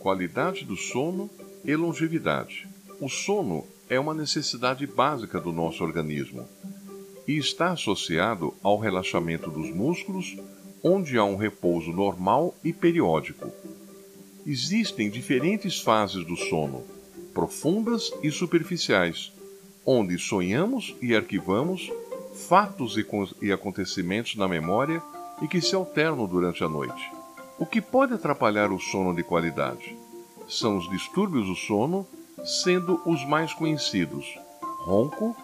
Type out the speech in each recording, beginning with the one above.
qualidade do sono e longevidade. O sono é uma necessidade básica do nosso organismo e está associado ao relaxamento dos músculos, onde há um repouso normal e periódico. Existem diferentes fases do sono, profundas e superficiais, onde sonhamos e arquivamos fatos e acontecimentos na memória e que se alternam durante a noite. O que pode atrapalhar o sono de qualidade? São os distúrbios do sono, sendo os mais conhecidos: ronco,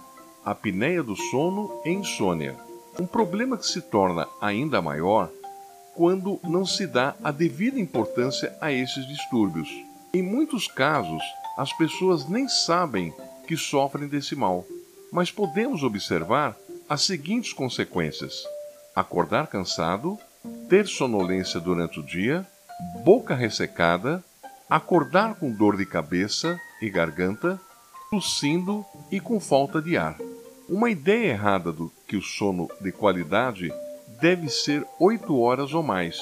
apneia do sono e insônia. Um problema que se torna ainda maior quando não se dá a devida importância a esses distúrbios. Em muitos casos, as pessoas nem sabem que sofrem desse mal, mas podemos observar as seguintes consequências: acordar cansado, ter sonolência durante o dia, boca ressecada, acordar com dor de cabeça e garganta, tossindo e com falta de ar. Uma ideia errada do que o sono de qualidade deve ser 8 horas ou mais.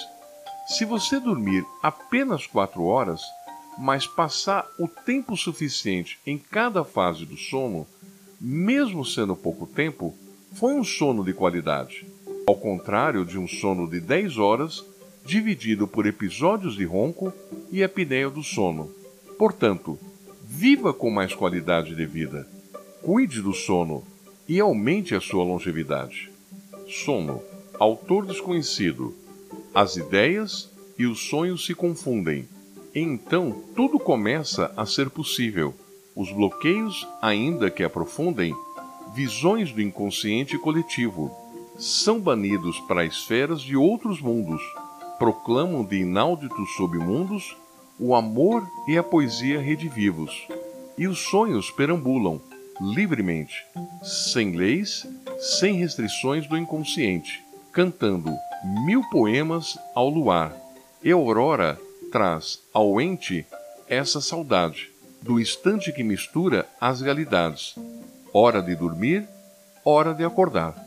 Se você dormir apenas 4 horas, mas passar o tempo suficiente em cada fase do sono, mesmo sendo pouco tempo, foi um sono de qualidade. Ao contrário de um sono de 10 horas, dividido por episódios de ronco e apneia do sono. Portanto, viva com mais qualidade de vida. Cuide do sono e aumente a sua longevidade. Sono. Autor desconhecido. As ideias e os sonhos se confundem. E então tudo começa a ser possível. Os bloqueios, ainda que aprofundem, visões do inconsciente coletivo, são banidos para esferas de outros mundos, proclamam de inauditos submundos o amor e a poesia redivivos, e os sonhos perambulam livremente, sem leis, sem restrições do inconsciente, cantando mil poemas ao luar. E aurora traz ao ente essa saudade, do instante que mistura as realidades, hora de dormir, hora de acordar.